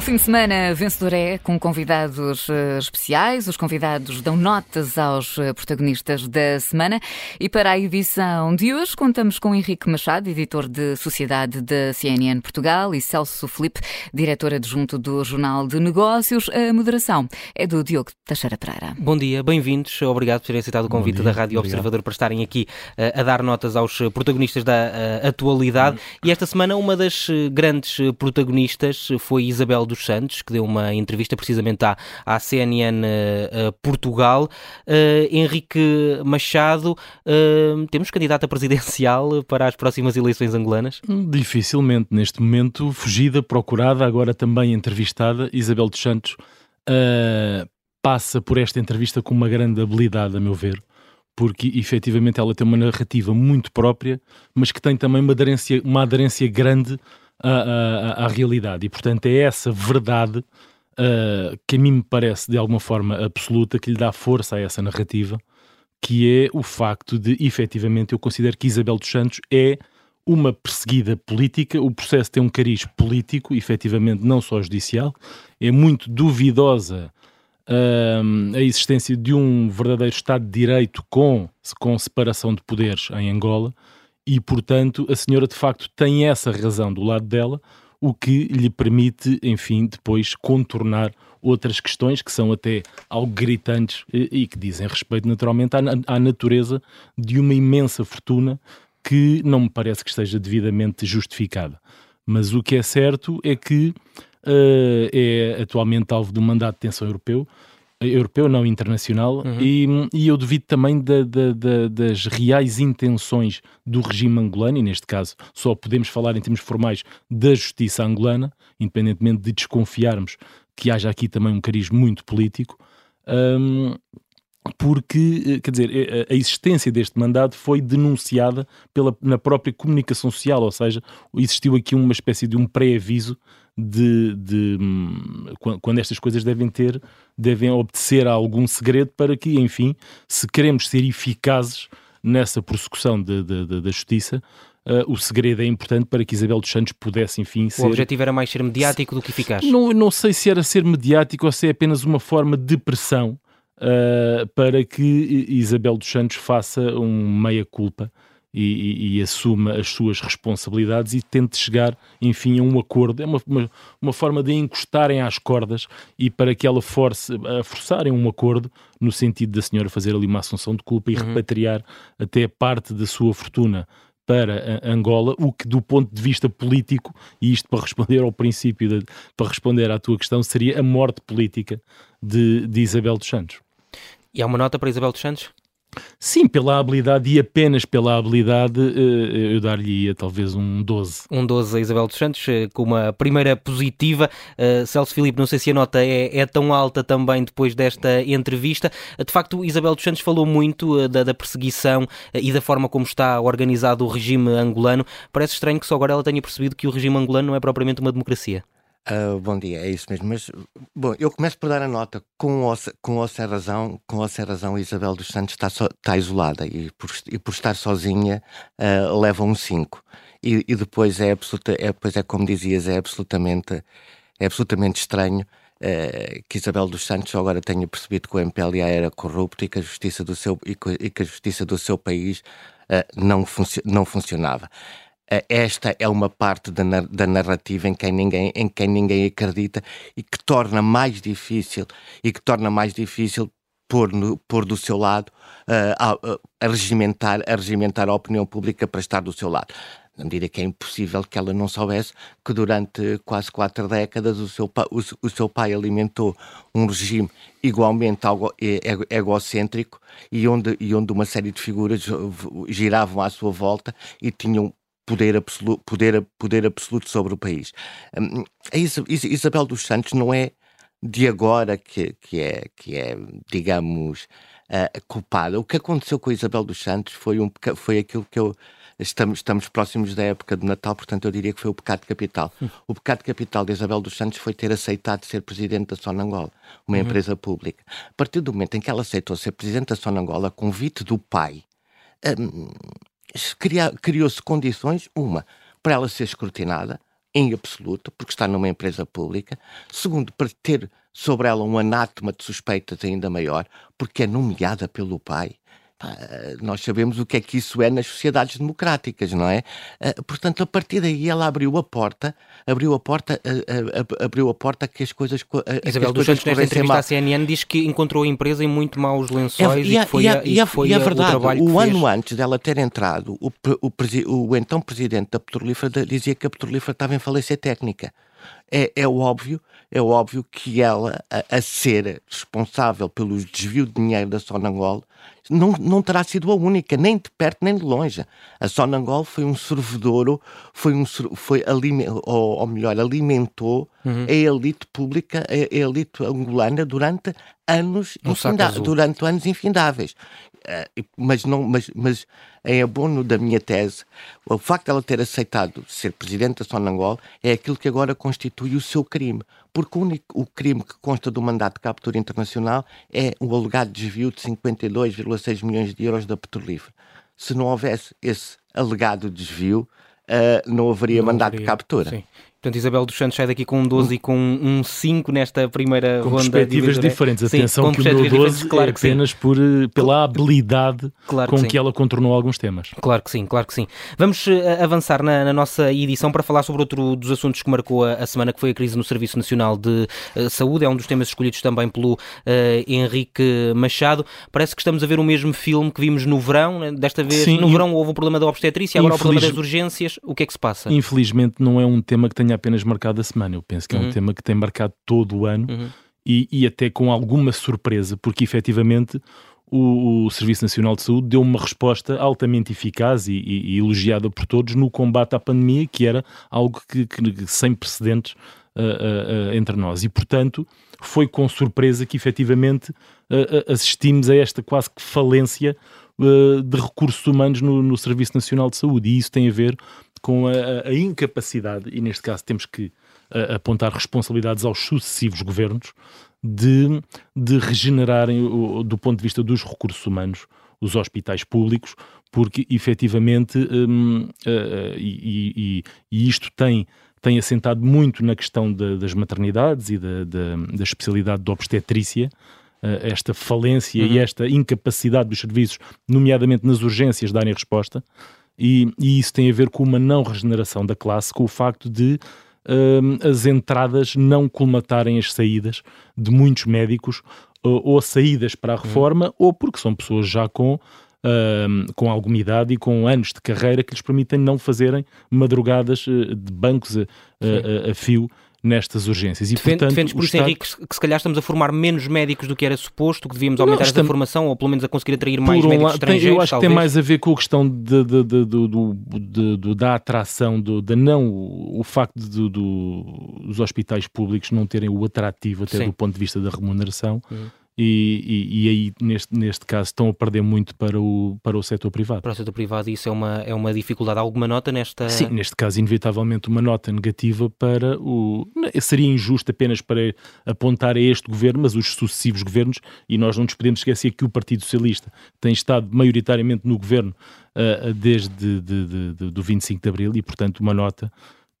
Ao fim de semana, vencedor é com convidados eh, especiais. Os convidados dão notas aos eh, protagonistas da semana. E para a edição de hoje, contamos com Henrique Machado, editor de Sociedade da CNN Portugal, e Celso Felipe, diretor adjunto do Jornal de Negócios. A moderação é do Diogo Teixeira Pereira. Bom dia, bem-vindos. Obrigado por terem aceitado o convite dia, da Rádio obrigado. Observador para estarem aqui uh, a dar notas aos protagonistas da atualidade. Hum. E esta semana, uma das grandes protagonistas foi Isabel dos Santos, que deu uma entrevista precisamente à, à CNN uh, eh, Portugal. Uh, Henrique Machado, uh, temos candidata presidencial para as próximas eleições angolanas? Dificilmente, neste momento, fugida, procurada, agora também entrevistada. Isabel dos Santos passa por esta entrevista com uma grande habilidade, a meu ver porque efetivamente ela tem uma narrativa muito própria, mas que tem também uma aderência, uma aderência grande à, realidade. E, portanto, é essa verdade uh, que a mim me parece, de alguma forma absoluta, que lhe dá força a essa narrativa, que é o facto de, efetivamente, eu considero que Isabel dos Santos é uma perseguida política, o processo tem um cariz político, efetivamente, não só judicial, é muito duvidosa uh, a existência de um verdadeiro Estado de Direito com, com separação de poderes em Angola, e, portanto, a senhora de facto tem essa razão do lado dela, o que lhe permite, enfim, depois contornar outras questões que são até algo gritantes e, que dizem respeito naturalmente à, natureza de uma imensa fortuna que não me parece que esteja devidamente justificada. Mas o que é certo é que uh, é atualmente alvo do mandato de detenção europeu, europeu, não internacional, uhum. e, e, eu devido também da, da, da, das reais intenções do regime angolano, e neste caso só podemos falar em termos formais da justiça angolana, independentemente de desconfiarmos que haja aqui também um cariz muito político. Um, porque, eh, quer dizer, eh, a existência deste mandado foi denunciada pela, na própria comunicação social, ou seja, existiu aqui uma espécie de um pré-aviso de, de, hum, quando estas coisas devem ter, devem obedecer a algum segredo para que, enfim, se queremos ser eficazes nessa prossecução de, de, da justiça, Uh, o segredo é importante para que Isabel dos Santos pudesse, enfim, ser... O objetivo era mais ser mediático do que eficaz. Não, não sei se era ser mediático ou se é apenas uma forma de pressão uh, para que Isabel dos Santos faça um meia-culpa e, e, e, assuma as suas responsabilidades e tente chegar, enfim, a um acordo. É uma, uma, uma, forma de encostarem às cordas e para que ela force, a forçarem um acordo no sentido da senhora fazer ali uma assunção de culpa e uhum. repatriar até parte da sua fortuna para Angola, o que do ponto de vista político, e isto para responder ao princípio, de, para responder à tua questão, seria a morte política de, de Isabel dos Santos. E há uma nota para Isabel dos Santos? Sim, pela habilidade e apenas pela habilidade, eh, eu dar-lhe talvez um 12. Um 12 a Isabel dos Santos, eh, com uma primeira positiva. Celso Filipe, não sei se a nota é, é, tão alta também depois desta entrevista. De facto, Isabel dos Santos falou muito da, da, perseguição e da forma como está organizado o regime angolano. Parece estranho que só agora ela tenha percebido que o regime angolano não é propriamente uma democracia. Uh, bom dia, é isso mesmo. Mas, bom, eu começo por dar a nota. Com ou, com ou sem razão, com ou sem razão, Isabel dos Santos está, so, está isolada e por, e por estar sozinha uh, leva um 5. E, e, depois é absoluta, é, depois é como dizias, é absolutamente, é absolutamente estranho uh, que Isabel dos Santos agora tenha percebido que o MPLA era corrupto e que a justiça do seu, e que, a justiça do seu país não, funci não funcionava esta é uma parte da, da narrativa em quem, ninguém, em quem ninguém acredita e que torna mais difícil e que torna mais difícil pôr, no, pôr do seu lado uh, a, a, regimentar, a regimentar a opinião pública para estar do seu lado. Na medida que é impossível que ela não soubesse que durante quase quatro décadas o seu, o, o seu pai alimentou um regime igualmente egocêntrico e onde, e onde uma série de figuras giravam à sua volta e tinham poder absoluto, poder, poder absoluto sobre o país. Hum, a Isabel dos Santos não é de agora que, que, é, que é, digamos, uh, culpada. O que aconteceu com a Isabel dos Santos foi, um, foi aquilo que eu. Estamos, estamos próximos da época de Natal, portanto eu diria que foi o pecado capital. Hum. O pecado capital de Isabel dos Santos foi ter aceitado ser presidente da Sonangola, uma uhum. empresa pública. A partir do momento em que ela aceitou ser presidente da Sonangola, a convite do pai, um, criou-se condições, uma, para ela ser escrutinada, em absoluto, porque está numa empresa pública. Segundo, para ter sobre ela um anátema de suspeitas ainda maior, porque é nomeada pelo pai nós sabemos o que é que isso é nas sociedades democráticas, não é? Ah, portanto, a partir daí ela abriu a porta, abriu a porta, abriu a porta que as coisas. Isabel dos Santos, nesta entrevista à CNN, diz que encontrou a empresa em muito maus lençóis é, e, e, que foi, a, e, foi e é verdade, o o ano antes dela ter entrado, o, o, o, então presidente da Petrolífera dizia que a Petrolífera estava em falência técnica. É, é óbvio, é óbvio que ela, a, a ser responsável pelo desvio de dinheiro da Sonangol, não, não terá sido a única, nem de perto nem de longe. A Sonangol foi um servidor, foi um foi ou, ou melhor, alimentou uhum. a elite pública, a elite angolana durante anos, durante anos infindáveis. Uh, mas, não, mas, mas em abono da minha tese, o facto de ela ter aceitado ser presidente da Sonangol é aquilo que agora constitui o seu crime. Porque o, único, o crime que consta do mandato de captura internacional é o alegado desvio de 52,6 milhões de euros da petrolífera. Se não houvesse esse alegado desvio, uh, não haveria não mandato haveria, de captura. Sim. Portanto, Isabel dos Santos sai daqui com um 12 e com um 5 nesta primeira com ronda. Perspectivas diferentes. Atenção sim, que o meu 12 claro é apenas por, eh, pela habilidade claro com que, que, ela contornou alguns temas. Claro que sim, claro que sim. Vamos uh, avançar na, na, nossa edição para falar sobre outro dos assuntos que marcou a, a semana, que foi a crise no Serviço Nacional de uh, Saúde. É um dos temas escolhidos também pelo uh, Henrique Machado. Parece que estamos a ver o mesmo filme que vimos no verão. Né? Desta vez, sim, no verão houve o problema da obstetrícia, agora Infeliz... o problema das urgências. O que é que se passa? Infelizmente não é um tema que tenha tenha apenas marcado a semana. Eu penso que uhum. é um uhum. tema que tem marcado todo o ano uhum. e, e, até com alguma surpresa, porque efetivamente o, o, Serviço Nacional de Saúde deu uma resposta altamente eficaz e, e, e, elogiada por todos no combate à pandemia, que era algo que, que sem precedentes uh, uh, uh, entre nós. E, portanto, foi com surpresa que efetivamente assistimos a esta quase que falência de recursos humanos no, no Serviço Nacional de Saúde. E isso tem a ver com a, a incapacidade, e neste caso temos que a, apontar responsabilidades aos sucessivos governos, de, de regenerarem, o, do ponto de vista dos recursos humanos, os hospitais públicos, porque efetivamente, hum, uh, e, e, e, isto tem, tem assentado muito na questão de, das maternidades e da, da, da especialidade de obstetrícia, esta falência uhum. e esta incapacidade dos serviços, nomeadamente nas urgências, darem resposta. E, e, isso tem a ver com uma não regeneração da classe, com o facto de uh, as entradas não colmatarem as saídas de muitos médicos, ou, ou saídas para a uhum. reforma, ou porque são pessoas já com, uh, com alguma idade e com anos de carreira que lhes permitem não fazerem madrugadas uh, de bancos a, a, a fio nestas urgências. E, Defende, portanto, defendes por isso, Estado... Henrique, que se calhar estamos a formar menos médicos do que era suposto, que devíamos aumentar estamos... essa formação, ou pelo menos a conseguir atrair mais um médicos estrangeiros, Eu acho talvez. que tem mais a ver com a questão de, de, de, de da atração, do, da não, o facto dos hospitais públicos não terem o atrativo até Sim. do ponto de vista da remuneração. Hum e, e, e, aí, neste, neste caso, estão a perder muito para o, para o setor privado. Para o setor privado, isso é uma, é uma dificuldade. Alguma nota nesta. Sim, neste caso, inevitavelmente, uma nota negativa para o. Seria injusto apenas para apontar a este governo, mas os sucessivos governos, e nós não nos podemos esquecer que o Partido Socialista tem estado maioritariamente no governo uh, desde de, de, de, do 25 de Abril e, portanto, uma nota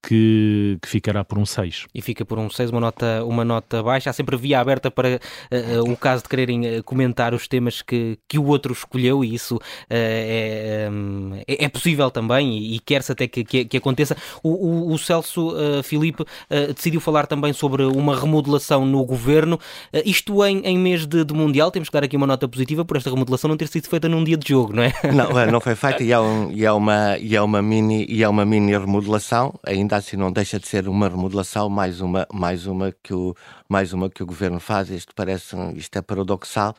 que, que, ficará por um 6. E fica por um 6, uma nota, uma nota baixa. Há sempre via aberta para uh, uh, o caso de quererem uh, comentar os temas que, que o outro escolheu, e isso é, um, é, é, possível também, e, e quer-se até que, que, que, aconteça. O, o, o Celso Filipe decidiu falar também sobre uma remodelação no governo. isto em, em mês de, de, Mundial, temos que dar aqui uma nota positiva por esta remodelação não ter sido feita num dia de jogo, não é? Não, não foi feita e é, um, e é, uma, e é, uma, mini, e é uma mini remodelação, ainda ainda assim não deixa de ser uma remodelação, mais uma, mais uma, que, o, mais uma que o governo faz. Isto parece, isto é paradoxal.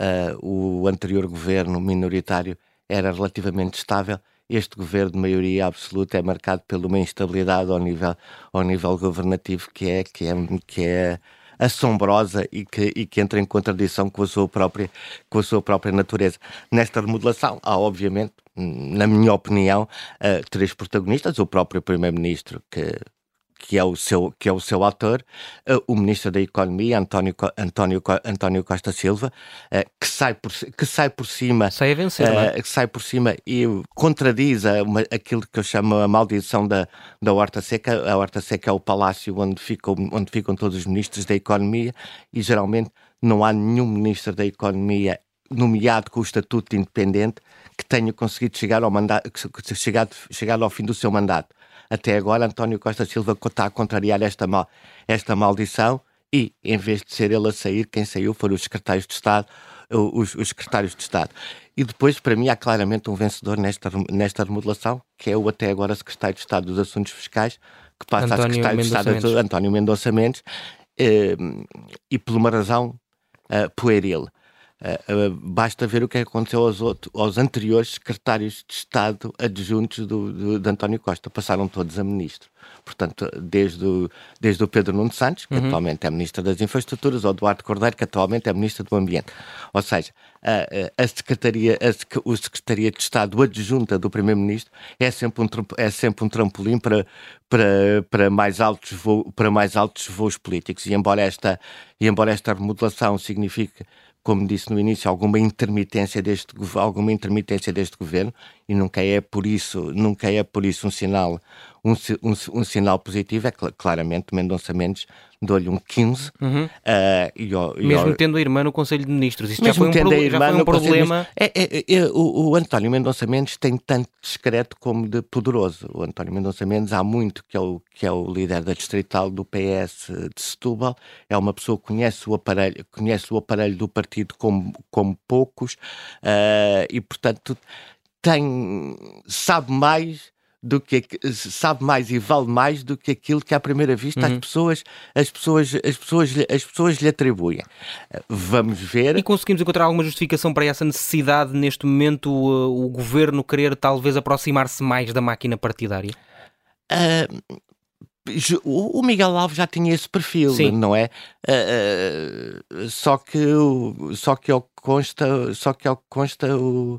Uh, o anterior governo minoritário era relativamente estável. Este governo de maioria absoluta é marcado por uma instabilidade ao nível, ao nível governativo que é, que é, que é assombrosa e que, e que entra em contradição com a sua própria, com a sua própria natureza. Nesta remodelação há, obviamente, na minha opinião, uh, três protagonistas, o próprio Primeiro-Ministro, que que é o seu, que é o seu autor, uh, o Ministro da Economia, António, António, António Costa Silva, uh, que, sai por, que sai por cima. Sai a vencer, é? Que sai por cima e contradiz uma, aquilo que eu chamo a maldição da, da Horta Seca. A Horta Seca é o palácio onde ficam, onde ficam todos os ministros da Economia e geralmente não há nenhum ministro da Economia nomeado com o estatuto de independente que tenha conseguido chegar ao, mandato, chegar, chegar ao fim do seu mandato. Até agora, António Costa Silva está a contrariar esta, mal, esta maldição e, em vez de ser ele a sair, quem saiu foram os secretários de Estado, os, os, secretários de Estado. E depois, para mim, há claramente um vencedor nesta, nesta remodelação, que é o até agora secretário de Estado dos Assuntos Fiscais, que passa António a secretário de Estado Mendes. António Mendonça Mendes, eh, e por uma razão uh, pueril. Uh, basta ver o que aconteceu aos, aos anteriores secretários de Estado adjuntos do, do, de António Costa. Passaram todos a ministro. Portanto, desde o, desde o Pedro Nuno Santos, que uhum. atualmente é Ministro das Infraestruturas, ao Eduardo Cordeiro, que atualmente é Ministro do Ambiente. Ou seja, a, a Secretaria, a, o Secretaria de Estado adjunta do Primeiro-Ministro é sempre um, é sempre um trampolim para, para, para, mais altos voos, para mais altos voos políticos. E embora esta, e embora esta remodelação signifique como disse no início, alguma intermitência deste alguma intermitência deste governo e nunca é por isso nunca é por isso um sinal um, um, um sinal positivo. É que claramente Mendonça Mendes dou-lhe um 15 uhum. uh, e, e, mesmo tendo a irmã no Conselho de Ministros. Isso já foi um, pro, já foi um problema. É, é, é, o, o, António Mendonça Mendes tem tanto discreto como de poderoso. O António Mendonça Mendes há muito que é o, que é o líder da distrital do PS de Setúbal. É uma pessoa que conhece o aparelho conhece o aparelho do partido como, como poucos uh, e portanto tem, sabe mais do que sabe mais e vale mais do que aquilo que à primeira vista uhum. as pessoas as pessoas as pessoas as pessoas lhe atribuem vamos ver e conseguimos encontrar alguma justificação para essa necessidade neste momento o, o governo querer talvez aproximar-se mais da máquina partidária uh, o Miguel Alves já tinha esse perfil, Sim. não é? Uh, uh, só que só que ao consta, só que ao consta o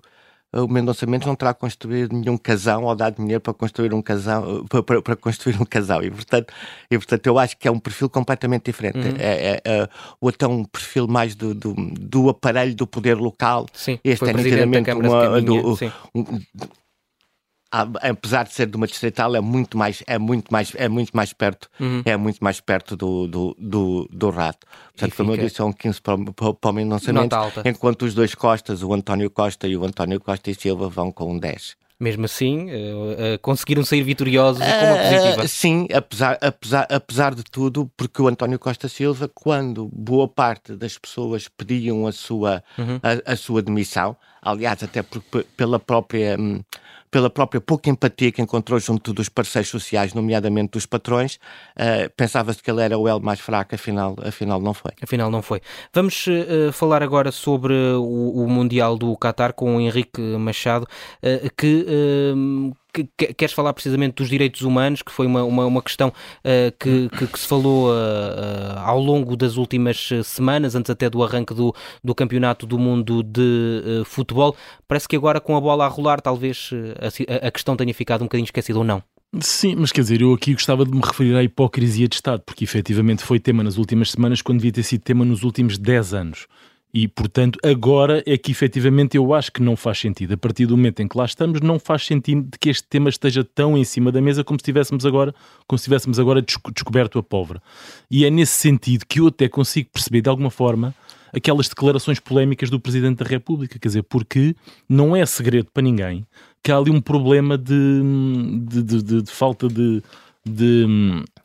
o Mendonça Mendes não terá construído nenhum casão ou dado dinheiro para construir um casão para, para, construir um casal e portanto, e portanto eu acho que é um perfil completamente diferente. Uhum. é, é, é, ou até um perfil mais do, do, do, aparelho do poder local. Sim, este é nitidamente uma, do, um, apesar de ser de uma distrital, é muito mais, é muito mais, é muito mais perto, uhum. é muito mais perto do, do, do, do rato. Portanto, como eu disse, são 15 para, para, para o Mendonça enquanto os dois Costas, o António Costa e o António Costa e Silva, vão com um 10. Mesmo assim, uh, uh, conseguiram sair vitoriosos uh, com uma positiva. Sim, apesar, apesar, apesar de tudo, porque o António Costa Silva, quando boa parte das pessoas pediam a sua, uhum. a, a, sua demissão, aliás, até por, pela própria. Hum, pela própria pouca empatia que encontrou junto dos parceiros sociais, nomeadamente dos patrões, uh, pensava-se que ele era o elo mais fraco, afinal, afinal não foi. Afinal não foi. Vamos uh, falar agora sobre o, o, Mundial do Qatar com o Henrique Machado, uh, que que, queres falar precisamente dos direitos humanos, que foi uma, uma, uma questão uh, que, que, que, se falou uh, uh, ao longo das últimas semanas, antes até do arranque do, do Campeonato do Mundo de Futebol. Parece que agora, com a bola a rolar, talvez a, a questão tenha ficado um bocadinho esquecida ou não. Sim, mas quer dizer, eu aqui gostava de me referir à hipocrisia de Estado, porque efetivamente foi tema nas últimas semanas, quando devia ter sido tema nos últimos 10 anos. E, portanto, agora é que efetivamente eu acho que não faz sentido. A partir do momento em que lá estamos, não faz sentido que este tema esteja tão em cima da mesa como se tivéssemos agora, como se tivéssemos agora descoberto a pólvora. E é nesse sentido que eu até consigo perceber, de alguma forma, aquelas declarações polémicas do Presidente da República. Quer dizer, porque não é segredo para ninguém que há ali um problema de, de, de, de, falta de de,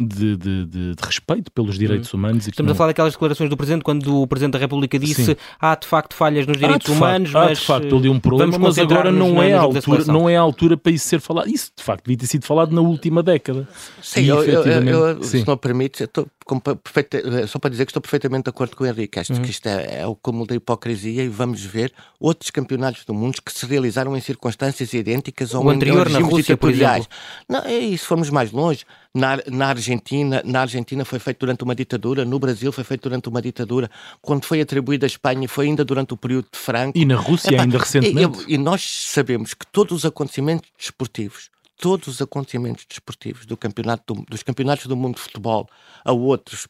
de, de, de, respeito pelos direitos uhum. humanos. Estamos não... a falar daquelas declarações do Presidente, quando o Presidente da República disse Sim. há de facto falhas nos direitos há humanos, facto, mas há de facto ali um problema, mas agora não é, a altura, não é a altura para isso ser falado. Isso de facto devia ter sido falado na última década. Sim, e, eu, efetivamente... eu, eu, se não permite, estou perfeita, só para dizer que estou perfeitamente de acordo com o Henrique. Acho uhum. que isto é, é o cúmulo da hipocrisia e vamos ver outros campeonatos do mundo que se realizaram em circunstâncias idênticas ou o anterior na Rússia, por exemplo. Não, é isso, fomos mais longe. Na, na, Argentina, na Argentina foi feito durante uma ditadura, no Brasil foi feito durante uma ditadura, quando foi atribuído à Espanha foi ainda durante o período de Franco. E na Rússia Epá, ainda recentemente. E, e, nós sabemos que todos os acontecimentos desportivos todos os acontecimentos desportivos, do campeonato do, dos campeonatos do mundo de futebol a outros,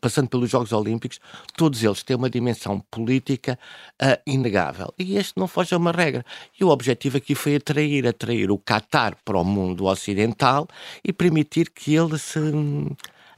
passando pelos Jogos Olímpicos, todos eles têm uma dimensão política uh, inegável. E este não foge a uma regra. E o objetivo aqui foi atrair, atrair o Qatar para o mundo ocidental e permitir que ele se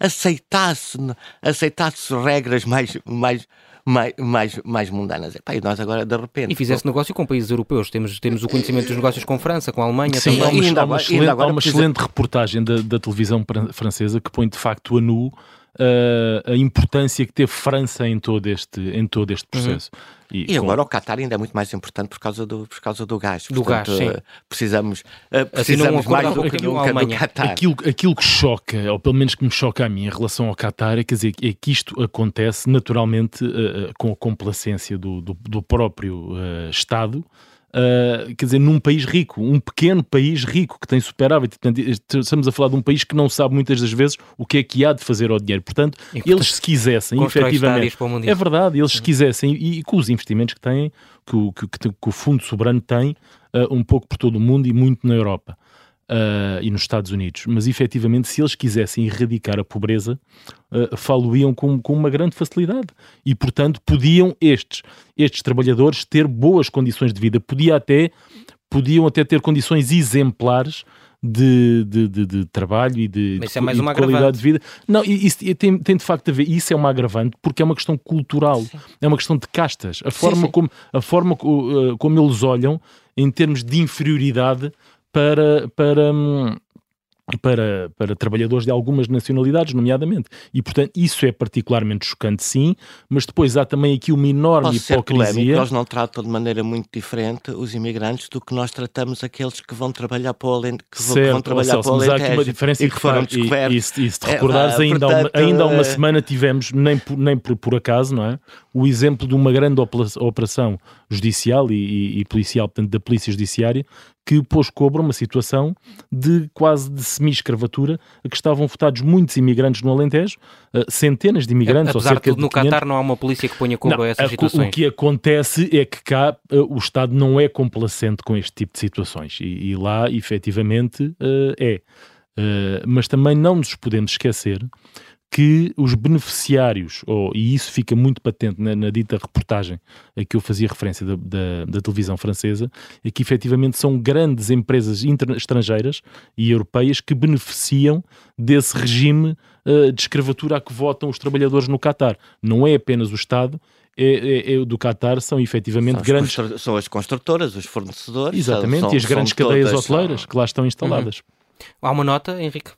aceitasse, aceitasse regras mais, mais, mais, mais, mais mundanas. Epá, e nós agora, de repente... E fizesse negócio com países europeus. Temos, temos o conhecimento dos negócios com França, com a Alemanha Sim, também. Há uma, há uma excelente, há uma excelente reportagem da, da televisão francesa que põe de facto a nu uh, a importância que teve França em todo este, em todo este uhum. processo. Uhum. E, e, agora com... o Qatar ainda é muito mais importante por causa do, por causa do gás. Do Portanto, gás, sim. Uh, precisamos, uh, precisamos mais do que nunca do Qatar. Aquilo, aquilo que choca, ou pelo menos que me choca a mim em relação ao Qatar, é, quer dizer, é que isto acontece naturalmente uh, com a complacência do, do, do próprio Estado, uh, quer dizer, num país rico, um pequeno país rico que tem superávit. Portanto, estamos a falar de um país que não sabe muitas das vezes o que é que há de fazer ao dinheiro. Portanto, e, portanto eles se quisessem, efetivamente, é verdade, eles se quisessem, e, e, com os investimentos que têm, que o, que, que, que o Fundo Soberano tem, uh, um pouco por todo o mundo e muito na Europa uh, e nos Estados Unidos, mas efetivamente, se eles quisessem erradicar a pobreza, uh, falo-iam com, com uma grande facilidade e, portanto, podiam estes, estes trabalhadores ter boas condições de vida, podia até, podiam até ter condições exemplares de, de, de, de, trabalho e de, Mas é mais uma qualidade agravante. de vida. Não, isso tem, tem de facto a ver, isso é uma agravante porque é uma questão cultural, sim. é uma questão de castas. A forma, sim, sim. Como, a forma uh, como eles olham em termos de inferioridade para, para, hum, para, para trabalhadores de algumas nacionalidades, nomeadamente. E, portanto, isso é particularmente chocante, sim, mas depois há também aqui uma enorme Posso hipocrisia. Eles não tratam de maneira muito diferente os imigrantes do que nós tratamos aqueles que vão trabalhar para o Alentejo. Que certo, vão trabalhar Celso, para o Alentejo, mas há aqui uma diferença e que foram descobertos. E, e, e se te recordares, é, ainda, portanto, há uma, ainda há uma é... semana tivemos, nem por, nem por, por acaso, não é? o exemplo de uma grande operação judicial e, e, e policial, portanto, da Polícia Judiciária, que pôs cobra uma situação de quase de semi-escravatura a que estavam votados muitos imigrantes no Alentejo, uh, centenas de imigrantes. Apesar ou cerca de tudo, no Qatar não há uma polícia que ponha cobra não, a essas situações. O que acontece é que cá uh, o Estado não é complacente com este tipo de situações e, e lá, efetivamente, uh, é. mas também não nos podemos esquecer que os beneficiários, oh, e isso fica muito patente na, na, dita reportagem a que eu fazia referência da, da, da televisão francesa, é que efetivamente são grandes empresas estrangeiras e europeias que beneficiam desse regime uh, de escravatura a que votam os trabalhadores no Catar. Não é apenas o Estado, é, é, é, do Qatar são efetivamente são grandes. São as construtoras, os fornecedores. Exatamente, são, e as grandes cadeias todas, hoteleiras são... que lá estão instaladas. Uhum. Há uma nota, Henrique?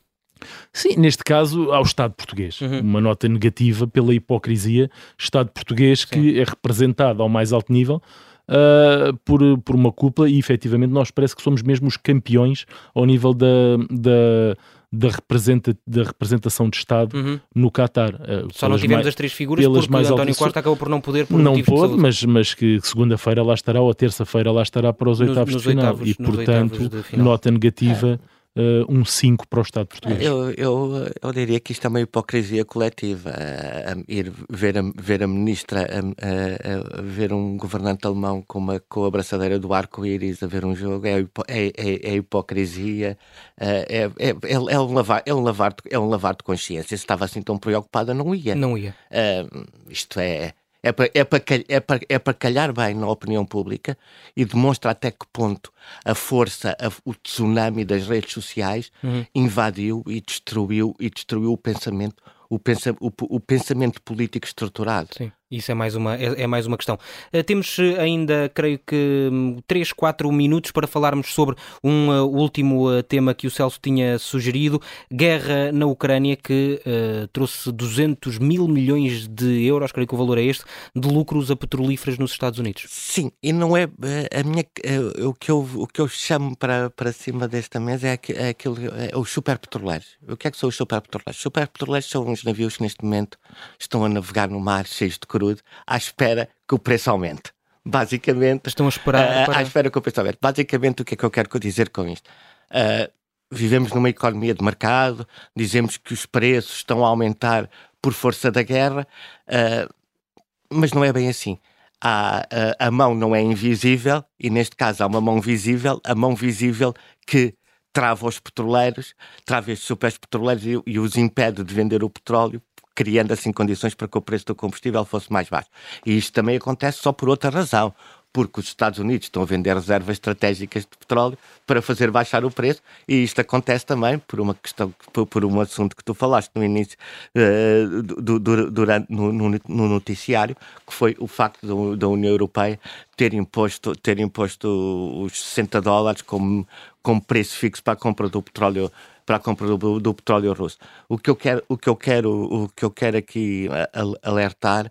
Sim, neste caso ao Estado português. Uhum. Uma nota negativa pela hipocrisia. Estado português Sim. que é representado ao mais alto nível uh, por, por uma cúpula e efetivamente nós parece que somos mesmo os campeões ao nível da, da, da, representa, da representação de Estado uhum. no Qatar. Uh, Só não tivemos mais, as três figuras porque mais António altas... Costa acabou por não poder por Não pôde, mas, mas que segunda-feira lá estará ou terça-feira lá estará para os oitavos nos, de final. Oitavos, e portanto, nota negativa. É uh, um 5 para o Estado português? Eu, eu, eu diria que isto é uma hipocrisia coletiva. Uh, ir ver a, ver a ministra, a, ver um governante alemão com, uma, com a abraçadeira do arco-íris a ver um jogo, é, é, é, é hipocrisia, é, é, é, um lavar, é, um lavar, é um lavar de consciência. Se estava assim tão preocupada, não ia. Não ia. isto é é para, é, para, é, para, é para calhar bem na opinião pública e demonstra até que ponto a força, a, o tsunami das redes sociais uhum. invadiu e destruiu e destruiu o pensamento, o, pensa, o, o pensamento político estruturado. Sim. Isso é mais uma, é, é mais uma questão. Uh, temos uh, ainda, creio que, 3, hum, 4 minutos para falarmos sobre um uh, último tema que o Celso tinha sugerido: guerra na Ucrânia, que trouxe 200 mil milhões de euros, creio que o valor é este, de lucros a petrolíferas nos Estados Unidos. Sim, e não é a minha. o, que eu, o que eu chamo para, para cima desta mesa é, é, aquilo, é os superpetroleiros. O que é que são os superpetroleiros? Os superpetroleiros são uns navios que neste momento estão a navegar no mar cheios de crudo à espera que o preço aumente. Basicamente. Estão a esperar. Uh, para... À espera que o preço aumente. Basicamente, o que é que eu quero dizer com isto? Uh, vivemos numa economia de mercado, dizemos que os preços estão a aumentar por força da guerra, uh, mas não é bem assim. Há, a mão não é invisível e, neste caso, há uma mão visível, a mão visível que trava os petroleiros, trava estes super petroleiros e, e os impede de vender o petróleo criando assim condições para que o preço do combustível fosse mais baixo. E isto também acontece só por outra razão, porque os Estados Unidos estão a vender reservas estratégicas de petróleo para fazer baixar o preço, e isto acontece também por uma questão, por, um assunto que tu falaste no início, uh, do, do, durante, no, no, noticiário, que foi o facto da União Europeia ter imposto, ter imposto os 60 dólares como, como preço fixo para a compra do petróleo para a compra do, do, petróleo russo. O que eu quero, o que eu quero, o que eu quero aqui alertar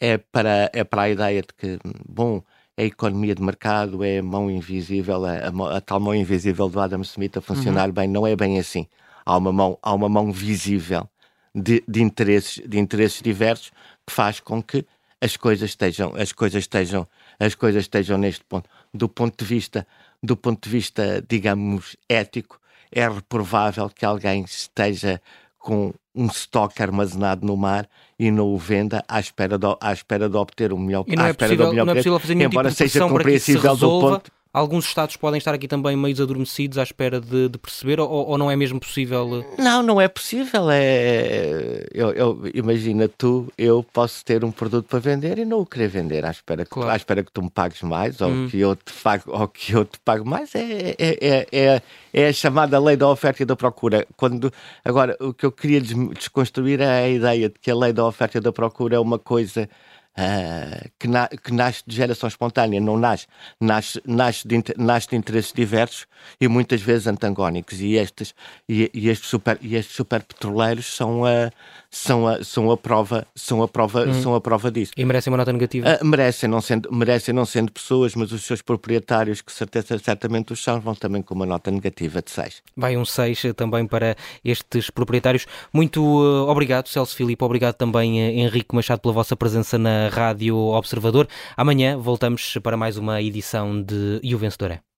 é para, é para a ideia de que, bom, a economia de mercado é a mão invisível, a, a, a tal mão invisível do Adam Smith a funcionar uhum. bem, não é bem assim. Há uma mão, há uma mão visível de, de, interesses, de interesses diversos que faz com que as coisas estejam, as coisas estejam, as coisas estejam neste ponto. Do ponto de vista, do ponto de vista, digamos, ético, é reprovável que alguém esteja com um estoque armazenado no mar e não o venda à espera de, à espera de obter o melhor, e não é possível, não é possível fazer embora tipo seja compreensível do ponto Alguns Estados podem estar aqui também meio adormecidos à espera de, de perceber, ou, ou, não é mesmo possível? Não, não é possível. É, eu, eu, imagina tu, eu posso ter um produto para vender e não o querer vender à espera que, claro. à espera que tu me pagues mais ou, hum. que eu te pague, ou que eu te pague mais. É, é, é, é, é a chamada lei da oferta e da procura. Quando, agora, o que eu queria desconstruir é a ideia de que a lei da oferta e da procura é uma coisa uh, que, na, que, nasce de geração espontânea, não nasce, nasce, nasce, de, nasce de interesses diversos e muitas vezes antagónicos. E estes, e, e estes, super, e estes super petroleiros são a, são a, são a prova, são a prova, hum. são a prova disso. E merecem uma nota negativa? Uh, merecem, não sendo, merecem não sendo pessoas, mas os seus proprietários, que certeza, certamente os são, vão também com uma nota negativa de 6. Vai um 6 também para estes proprietários. Muito uh, obrigado, Celso Filipe, obrigado também, uh, Henrique Machado, pela vossa presença na Rádio Observador. Amanhã voltamos para mais uma edição de E o Vencedor é.